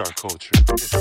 our culture.